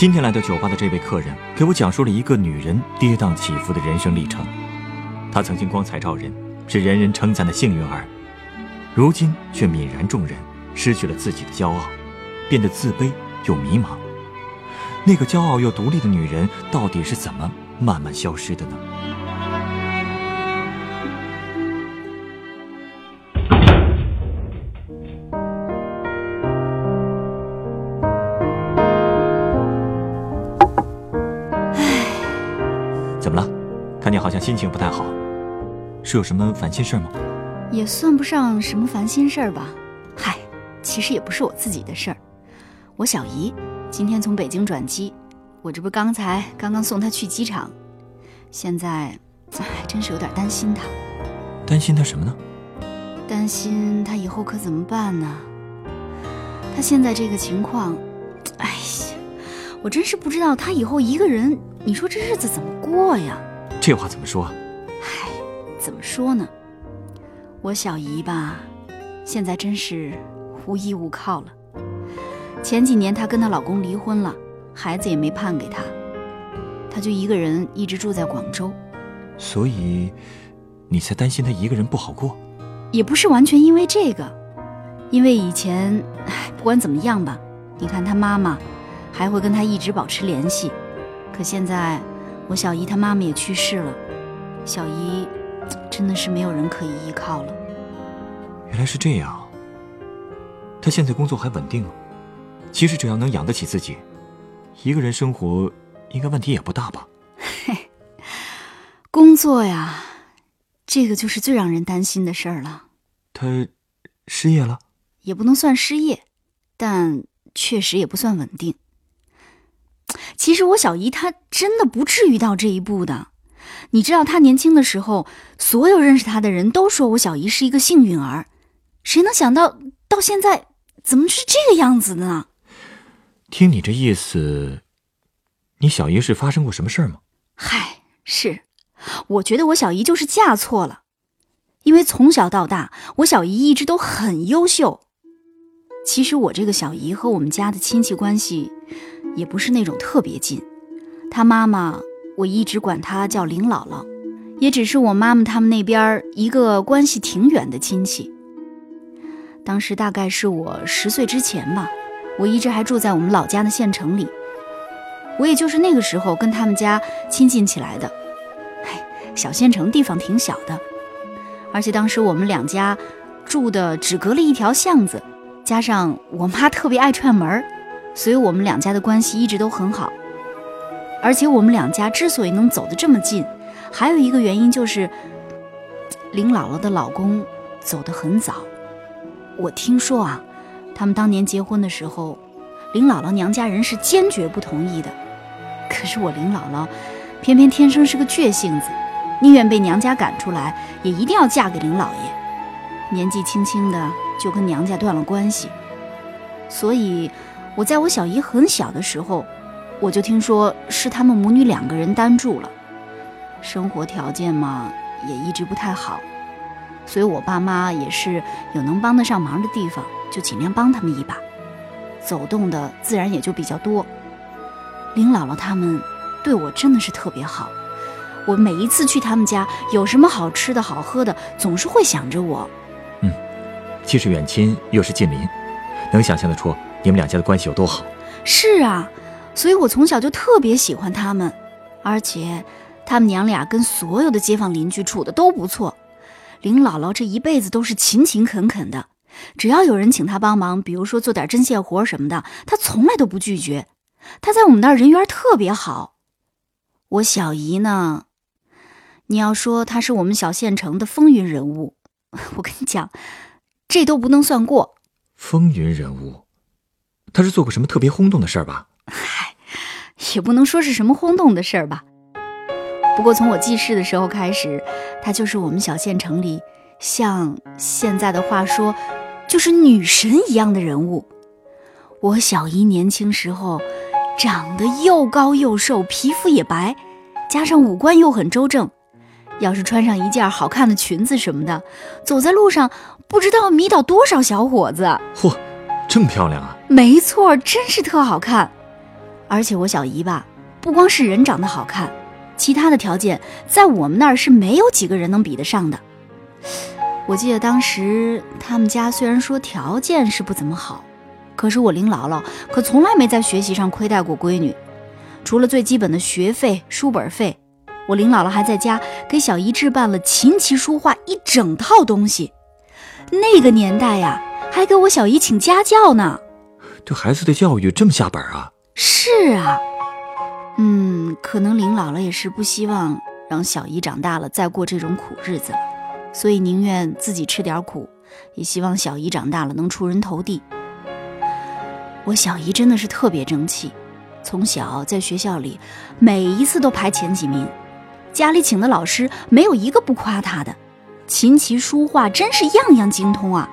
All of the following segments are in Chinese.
今天来到酒吧的这位客人，给我讲述了一个女人跌宕起伏的人生历程。她曾经光彩照人，是人人称赞的幸运儿，如今却泯然众人，失去了自己的骄傲，变得自卑又迷茫。那个骄傲又独立的女人，到底是怎么慢慢消失的呢？好像心情不太好，是有什么烦心事吗？也算不上什么烦心事儿吧。嗨，其实也不是我自己的事儿。我小姨今天从北京转机，我这不刚才刚刚送她去机场，现在还真是有点担心她。担心她什么呢？担心她以后可怎么办呢？她现在这个情况，哎呀，我真是不知道她以后一个人，你说这日子怎么过呀？这话怎么说？唉，怎么说呢？我小姨吧，现在真是无依无靠了。前几年她跟她老公离婚了，孩子也没判给她，她就一个人一直住在广州。所以，你才担心她一个人不好过？也不是完全因为这个，因为以前，唉，不管怎么样吧，你看她妈妈还会跟她一直保持联系，可现在我小姨她妈妈也去世了，小姨真的是没有人可以依靠了。原来是这样。她现在工作还稳定啊，其实只要能养得起自己，一个人生活应该问题也不大吧？嘿，工作呀，这个就是最让人担心的事儿了。她失业了？也不能算失业，但确实也不算稳定。其实我小姨她真的不至于到这一步的。你知道，她年轻的时候，所有认识她的人都说我小姨是一个幸运儿。谁能想到，到现在怎么是这个样子的呢？听你这意思，你小姨是发生过什么事儿吗？嗨，是，我觉得我小姨就是嫁错了，因为从小到大，我小姨一直都很优秀。其实我这个小姨和我们家的亲戚关系，也不是那种特别近。他妈妈，我一直管她叫林姥姥，也只是我妈妈他们那边一个关系挺远的亲戚。当时大概是我十岁之前吧，我一直还住在我们老家的县城里。我也就是那个时候跟他们家亲近起来的。哎，小县城地方挺小的，而且当时我们两家住的只隔了一条巷子，加上我妈特别爱串门儿，所以我们两家的关系一直都很好。而且我们两家之所以能走得这么近，还有一个原因就是林姥姥的老公走得很早。我听说啊，他们当年结婚的时候，林姥姥娘家人是坚决不同意的。可是我林姥姥，偏偏天生是个倔性子，宁愿被娘家赶出来，也一定要嫁给林老爷。年纪轻轻的就跟娘家断了关系。所以，我在我小姨很小的时候，我就听说是他们母女两个人单住了，生活条件嘛也一直不太好。所以我爸妈也是有能帮得上忙的地方，就尽量帮他们一把，走动的自然也就比较多。林姥姥他们对我真的是特别好，我每一次去他们家，有什么好吃的好喝的，总是会想着我。嗯，既是远亲又是近邻，能想象得出你们两家的关系有多好。是啊，所以我从小就特别喜欢他们，而且他们娘俩跟所有的街坊邻居处的都不错。林姥姥这一辈子都是勤勤恳恳的，只要有人请她帮忙，比如说做点针线活什么的，她从来都不拒绝。她在我们那儿人缘特别好。我小姨呢，你要说她是我们小县城的风云人物，我跟你讲，这都不能算过。风云人物，她是做过什么特别轰动的事儿吧？嗨，也不能说是什么轰动的事儿吧。不过从我记事的时候开始，她就是我们小县城里像现在的话说，就是女神一样的人物。我小姨年轻时候长得又高又瘦，皮肤也白，加上五官又很周正，要是穿上一件好看的裙子什么的，走在路上不知道迷倒多少小伙子。嚯，这么漂亮啊！没错，真是特好看。而且我小姨吧，不光是人长得好看，其他的条件在我们那儿是没有几个人能比得上的。我记得当时他们家虽然说条件是不怎么好。可是我林姥姥可从来没在学习上亏待过闺女，除了最基本的学费、书本费，我林姥姥还在家给小姨置办了琴棋书画一整套东西。那个年代呀，还给我小姨请家教呢。对孩子的教育这么下本啊？是啊，嗯，可能林姥姥也是不希望让小姨长大了再过这种苦日子，所以宁愿自己吃点苦，也希望小姨长大了能出人头地。我小姨真的是特别争气，从小在学校里每一次都排前几名，家里请的老师没有一个不夸她的，琴棋书画真是样样精通啊！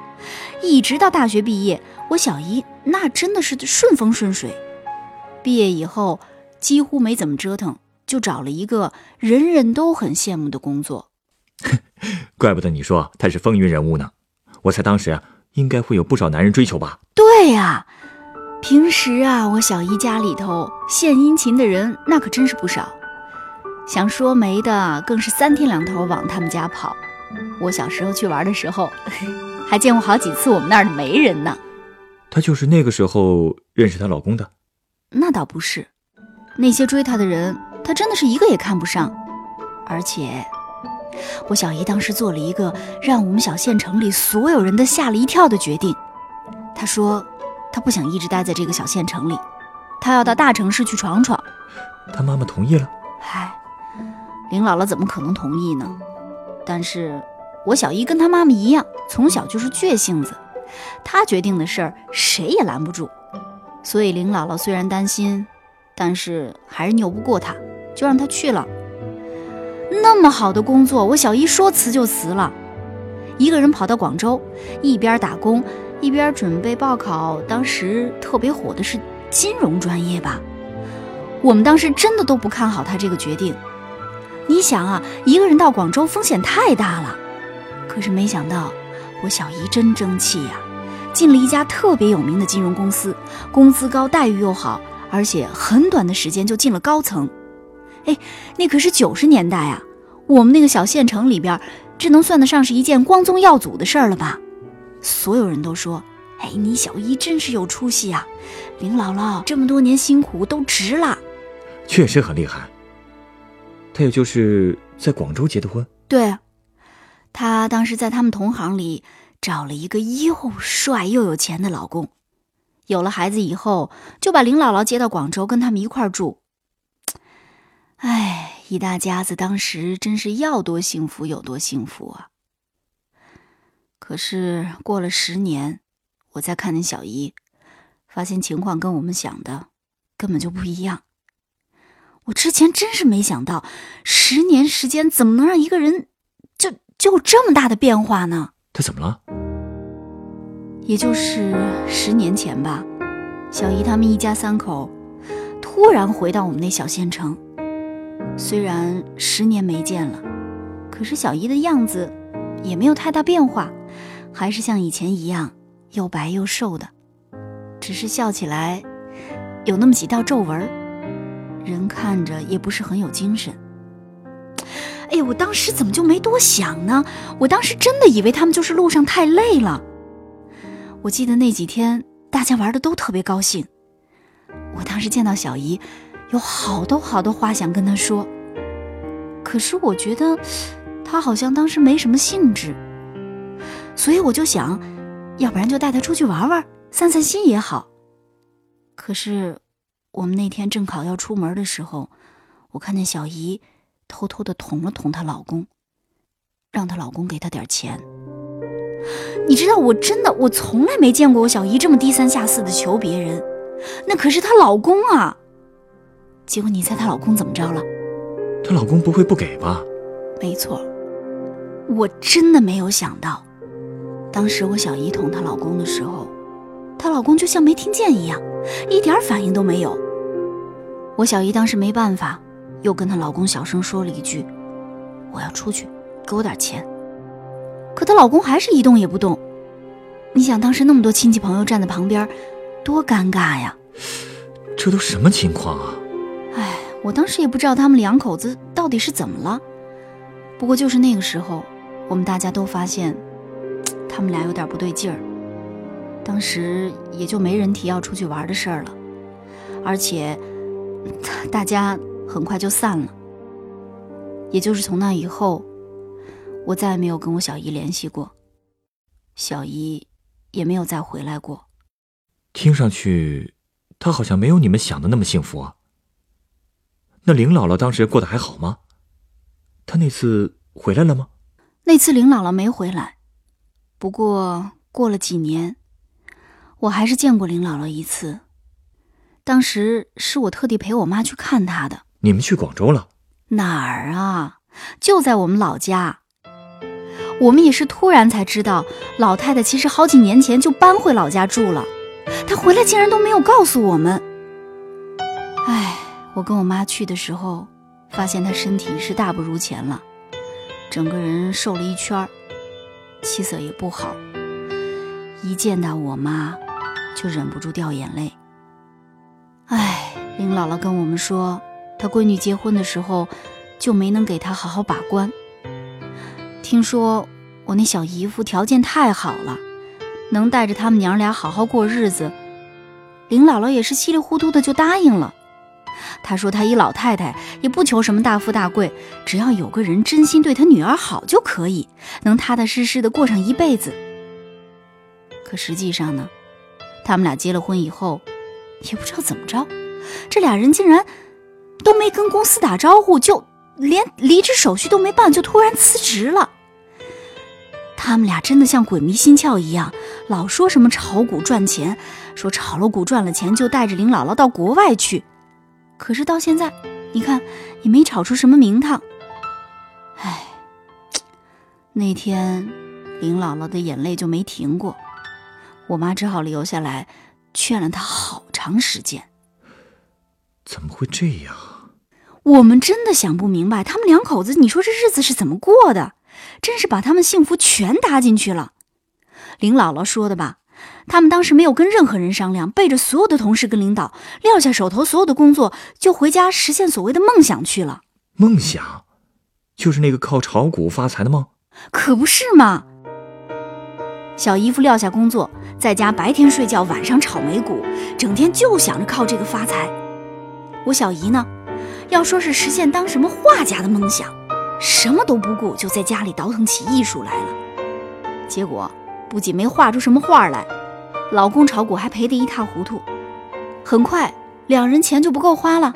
一直到大学毕业，我小姨那真的是顺风顺水。毕业以后几乎没怎么折腾，就找了一个人人都很羡慕的工作。怪不得你说她是风云人物呢，我猜当时啊应该会有不少男人追求吧？对呀。平时啊，我小姨家里头献殷勤的人那可真是不少，想说媒的更是三天两头往他们家跑。我小时候去玩的时候，还见过好几次我们那儿的媒人呢。她就是那个时候认识她老公的？那倒不是，那些追她的人，她真的是一个也看不上。而且，我小姨当时做了一个让我们小县城里所有人都吓了一跳的决定，她说。她不想一直待在这个小县城里，她要到大城市去闯闯。她妈妈同意了。嗨，林姥姥怎么可能同意呢？但是我小姨跟她妈妈一样，从小就是倔性子，她决定的事儿谁也拦不住。所以林姥姥虽然担心，但是还是拗不过她，就让她去了。那么好的工作，我小姨说辞就辞了，一个人跑到广州，一边打工。一边准备报考，当时特别火的是金融专业吧。我们当时真的都不看好他这个决定。你想啊，一个人到广州风险太大了。可是没想到，我小姨真争气呀，进了一家特别有名的金融公司，工资高，待遇又好，而且很短的时间就进了高层。哎，那可是九十年代啊，我们那个小县城里边，这能算得上是一件光宗耀祖的事儿了吧？所有人都说：“哎，你小姨真是有出息啊！林姥姥这么多年辛苦都值了。”确实很厉害。他也就是在广州结的婚。对，她当时在他们同行里找了一个又帅又有钱的老公，有了孩子以后就把林姥姥接到广州跟他们一块住。哎，一大家子当时真是要多幸福有多幸福啊！可是过了十年，我再看见小姨，发现情况跟我们想的根本就不一样。我之前真是没想到，十年时间怎么能让一个人就就有这么大的变化呢？他怎么了？也就是十年前吧，小姨他们一家三口突然回到我们那小县城。虽然十年没见了，可是小姨的样子也没有太大变化。还是像以前一样，又白又瘦的，只是笑起来有那么几道皱纹，人看着也不是很有精神。哎呀，我当时怎么就没多想呢？我当时真的以为他们就是路上太累了。我记得那几天大家玩的都特别高兴，我当时见到小姨，有好多好多话想跟她说，可是我觉得她好像当时没什么兴致。所以我就想，要不然就带她出去玩玩，散散心也好。可是我们那天正好要出门的时候，我看见小姨偷偷的捅了捅她老公，让她老公给她点钱。你知道，我真的我从来没见过我小姨这么低三下四的求别人，那可是她老公啊。结果你猜她老公怎么着了？她老公不会不给吧？没错，我真的没有想到，当时我小姨捅她老公的时候，她老公就像没听见一样，一点反应都没有。我小姨当时没办法，又跟她老公小声说了一句：“我要出去，给我点钱。”可她老公还是一动也不动。你想，当时那么多亲戚朋友站在旁边，多尴尬呀！这都什么情况啊？哎，我当时也不知道他们两口子到底是怎么了。不过就是那个时候，我们大家都发现他们俩有点不对劲儿。当时也就没人提要出去玩的事儿了，而且大家很快就散了。也就是从那以后，我再也没有跟我小姨联系过，小姨也没有再回来过。听上去。她好像没有你们想的那么幸福啊。那林姥姥当时过得还好吗？她那次回来了吗？那次林姥姥没回来，不过过了几年，我还是见过林姥姥一次。当时是我特地陪我妈去看她的。你们去广州了？哪儿啊？就在我们老家。我们也是突然才知道，老太太其实好几年前就搬回老家住了。她回来竟然都没有告诉我们。哎，我跟我妈去的时候，发现她身体是大不如前了，整个人瘦了一圈，气色也不好。一见到我妈，就忍不住掉眼泪。哎，林姥姥跟我们说，他闺女结婚的时候，就没能给他好好把关。听说我那小姨夫条件太好了。能带着他们娘俩好好过日子，林姥姥也是稀里糊涂的就答应了。她说她一老太太也不求什么大富大贵，只要有个人真心对她女儿好就可以，能踏踏实实的过上一辈子。可实际上呢，他们俩结了婚以后，也不知道怎么着，这俩人竟然都没跟公司打招呼，就连离职手续都没办，就突然辞职了。他们俩真的像鬼迷心窍一样，老说什么炒股赚钱，说炒了股赚了钱就带着林姥姥到国外去。可是到现在，你看也没炒出什么名堂。唉，那天林姥姥的眼泪就没停过，我妈只好留下来劝了她好长时间。怎么会这样？我们真的想不明白，他们两口子，你说这日子是怎么过的？真是把他们幸福全搭进去了。林姥姥说的吧，他们当时没有跟任何人商量，背着所有的同事跟领导，撂下手头所有的工作，就回家实现所谓的梦想去了。梦想，就是那个靠炒股发财的梦？可不是嘛。小姨夫撂下工作，在家白天睡觉，晚上炒美股，整天就想着靠这个发财。我小姨呢，要说是实现当什么画家的梦想。什么都不顾，就在家里倒腾起艺术来了。结果不仅没画出什么画来，老公炒股还赔得一塌糊涂。很快，两人钱就不够花了，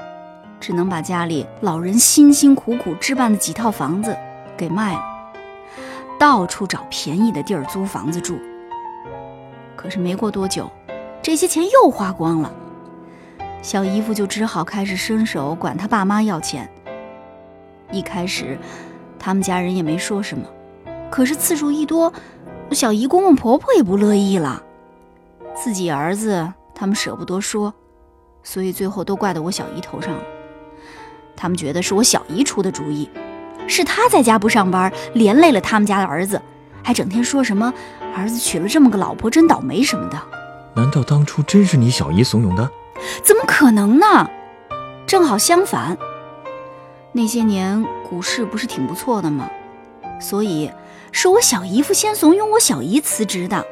只能把家里老人辛辛苦苦置办的几套房子给卖了，到处找便宜的地儿租房子住。可是没过多久，这些钱又花光了，小姨夫就只好开始伸手管他爸妈要钱。一开始，他们家人也没说什么，可是次数一多，小姨公公婆婆也不乐意了。自己儿子他们舍不得说，所以最后都怪到我小姨头上了。他们觉得是我小姨出的主意，是她在家不上班，连累了他们家的儿子，还整天说什么儿子娶了这么个老婆真倒霉什么的。难道当初真是你小姨怂恿的？怎么可能呢？正好相反。那些年股市不是挺不错的吗？所以是我小姨夫先怂恿我小姨辞职的。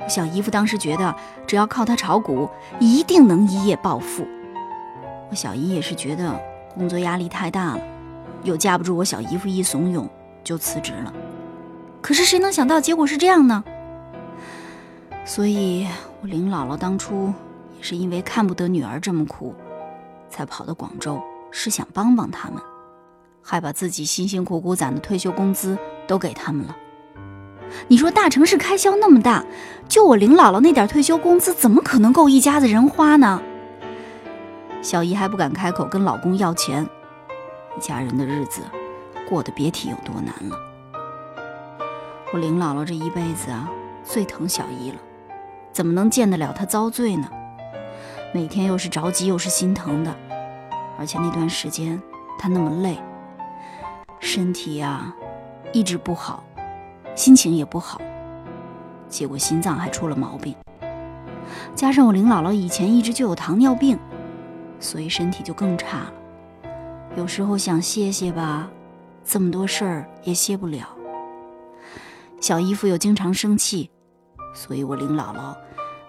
我小姨夫当时觉得，只要靠他炒股，一定能一夜暴富。我小姨也是觉得工作压力太大了，又架不住我小姨夫一怂恿，就辞职了。可是谁能想到结果是这样呢？所以，我林姥姥当初是因为看不得女儿这么苦，才跑到广州。是想帮帮他们，还把自己辛辛苦苦攒的退休工资都给他们了。你说大城市开销那么大，就我林姥姥那点退休工资，怎么可能够一家子人花呢？小姨还不敢开口跟老公要钱，一家人的日子过得别提有多难了。我林姥姥这一辈子啊，最疼小姨了，怎么能见得了她遭罪呢？每天又是着急又是心疼的，而且那段时间她那么累，身体呀一直不好，心情也不好，结果心脏还出了毛病。加上我林姥姥以前一直就有糖尿病，所以身体就更差了。有时候想歇歇吧，这么多事儿也歇不了。小姨夫又经常生气，所以我林姥姥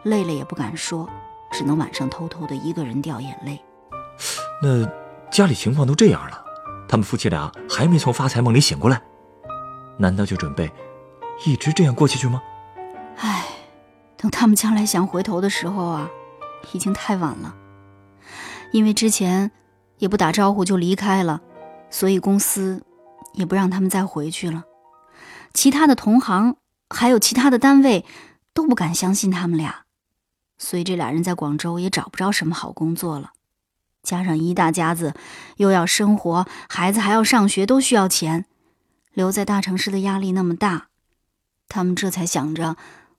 累了也不敢说，只能晚上偷偷的一个人掉眼泪。那家里情况都这样了，他们夫妻俩还没从发财梦里醒过来，难道就准备一直这样过下去吗？唉。等他们将来想回头的时候啊，已经太晚了。因为之前也不打招呼就离开了，所以公司也不让他们再回去了。其他的同行还有其他的单位都不敢相信他们俩，所以这俩人在广州也找不着什么好工作了。加上一大家子又要生活，孩子还要上学，都需要钱。留在大城市的压力那么大，他们这才想着。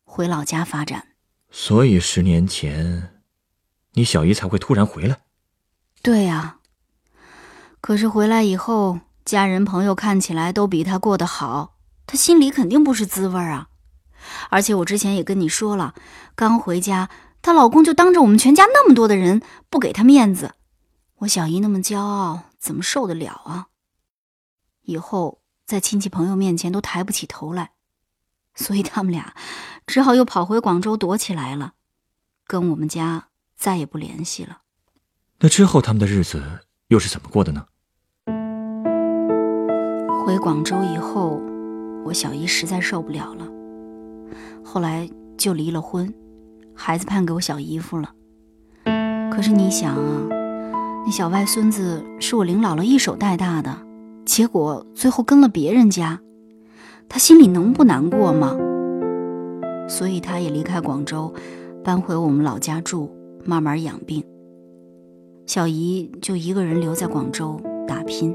回老家发展，所以十年前，你小姨才会突然回来。对呀，可是回来以后，家人朋友看起来都比她过得好，她心里肯定不是滋味啊。而且我之前也跟你说了，刚回家，她老公就当着我们全家那么多的人不给她面子，我小姨那么骄傲，怎么受得了啊？以后在亲戚朋友面前都抬不起头来。所以他们俩只好又跑回广州躲起来了，跟我们家再也不联系了。那之后他们的日子又是怎么过的呢？回广州以后，我小姨实在受不了了，后来就离了婚，孩子判给我小姨夫了。可是你想啊，那小外孙子是我林姥姥一手带大的，结果最后跟了别人家。他心里能不难过吗？所以他也离开广州，搬回我们老家住，慢慢养病。小姨就一个人留在广州打拼。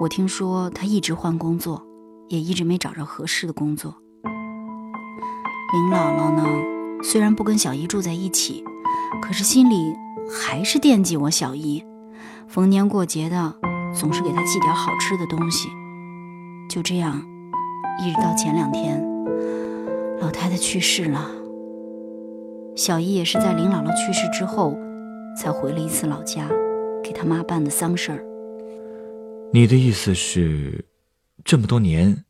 我听说她一直换工作，也一直没找着合适的工作。林姥姥呢，虽然不跟小姨住在一起，可是心里还是惦记我小姨，逢年过节的总是给她寄点好吃的东西。就这样。一直到前两天，老太太去世了。小姨也是在林姥姥去世之后，才回了一次老家，给她妈办的丧事儿。你的意思是，这么多年，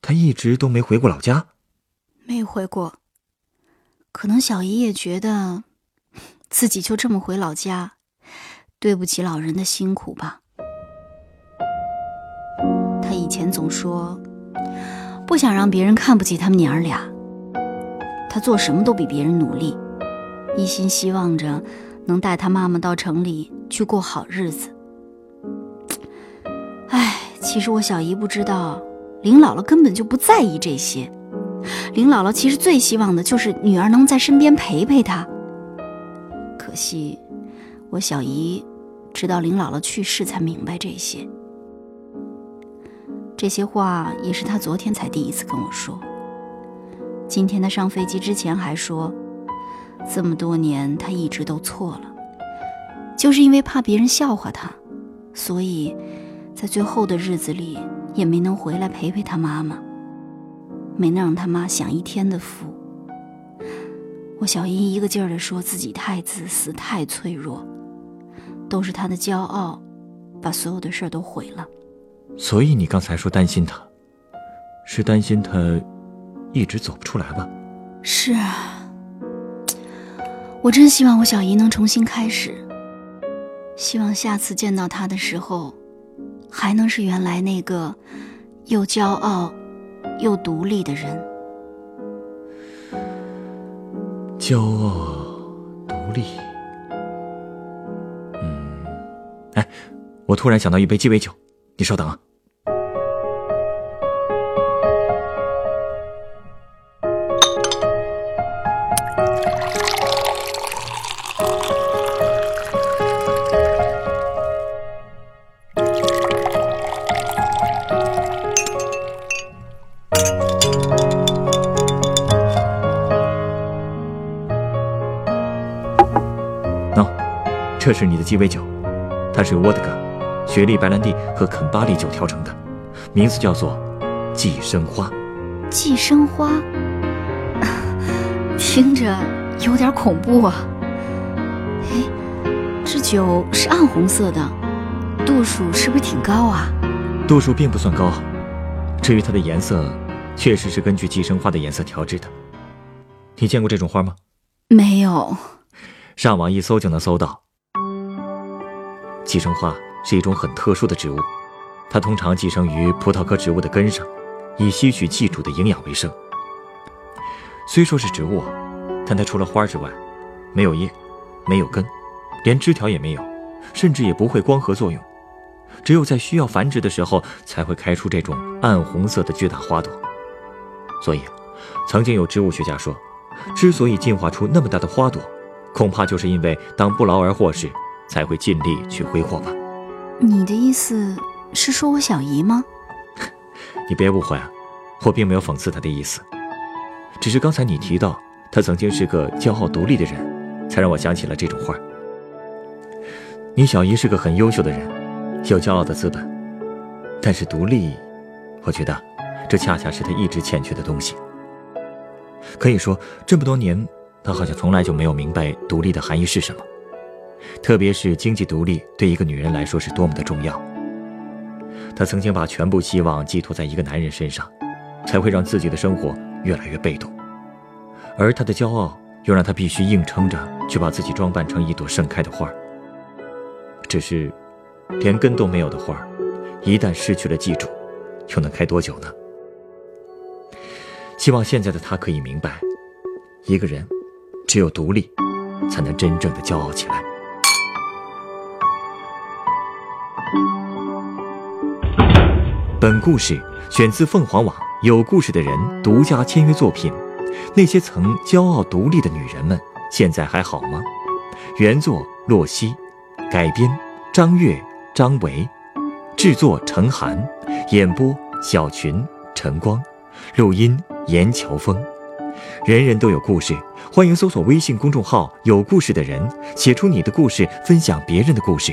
她一直都没回过老家？没回过。可能小姨也觉得，自己就这么回老家，对不起老人的辛苦吧。他以前总说。不想让别人看不起他们娘儿俩，他做什么都比别人努力，一心希望着能带他妈妈到城里去过好日子。唉，其实我小姨不知道，林姥姥根本就不在意这些。林姥姥其实最希望的就是女儿能在身边陪陪她。可惜，我小姨直到林姥姥去世才明白这些。这些话也是她昨天才第一次跟我说。今天她上飞机之前还说，这么多年她一直都错了，就是因为怕别人笑话她，所以在最后的日子里也没能回来陪陪她妈妈，没能让他妈享一天的福。我小姨一个劲儿的说自己太自私、太脆弱，都是她的骄傲，把所有的事儿都毁了。所以你刚才说担心她，是担心她一直走不出来吧？是啊，我真希望我小姨能重新开始，希望下次见到她的时候，还能是原来那个又骄傲又独立的人。骄傲、独立，嗯，哎，我突然想到一杯鸡尾酒，你稍等啊。这是你的鸡尾酒，它是由沃德嘎、雪莉白兰地和肯巴利酒调成的，名字叫做寄生花。寄生花，听着有点恐怖啊。哎，这酒是暗红色的，度数是不是挺高啊？度数并不算高，至于它的颜色，确实是根据寄生花的颜色调制的。你见过这种花吗？没有。上网一搜就能搜到。寄生花是一种很特殊的植物，它通常寄生于葡萄科植物的根上，以吸取寄主的营养为生。虽说是植物，但它除了花之外，没有叶，没有根，连枝条也没有，甚至也不会光合作用。只有在需要繁殖的时候，才会开出这种暗红色的巨大花朵。所以，曾经有植物学家说，之所以进化出那么大的花朵，恐怕就是因为当不劳而获时。才会尽力去挥霍吧。你的意思是说我小姨吗？你别误会啊，我并没有讽刺她的意思，只是刚才你提到她曾经是个骄傲独立的人，才让我想起了这种话。你小姨是个很优秀的人，有骄傲的资本，但是独立，我觉得这恰恰是她一直欠缺的东西。可以说，这么多年，她好像从来就没有明白独立的含义是什么。特别是经济独立对一个女人来说是多么的重要。她曾经把全部希望寄托在一个男人身上，才会让自己的生活越来越被动。而她的骄傲又让她必须硬撑着去把自己装扮成一朵盛开的花。只是，连根都没有的花，一旦失去了寄主，又能开多久呢？希望现在的她可以明白，一个人只有独立，才能真正的骄傲起来。本故事选自凤凰网有故事的人独家签约作品。那些曾骄傲独立的女人们，现在还好吗？原作洛西，改编张悦、张维，制作陈寒，演播小群、晨光，录音严乔峰。人人都有故事，欢迎搜索微信公众号“有故事的人”，写出你的故事，分享别人的故事。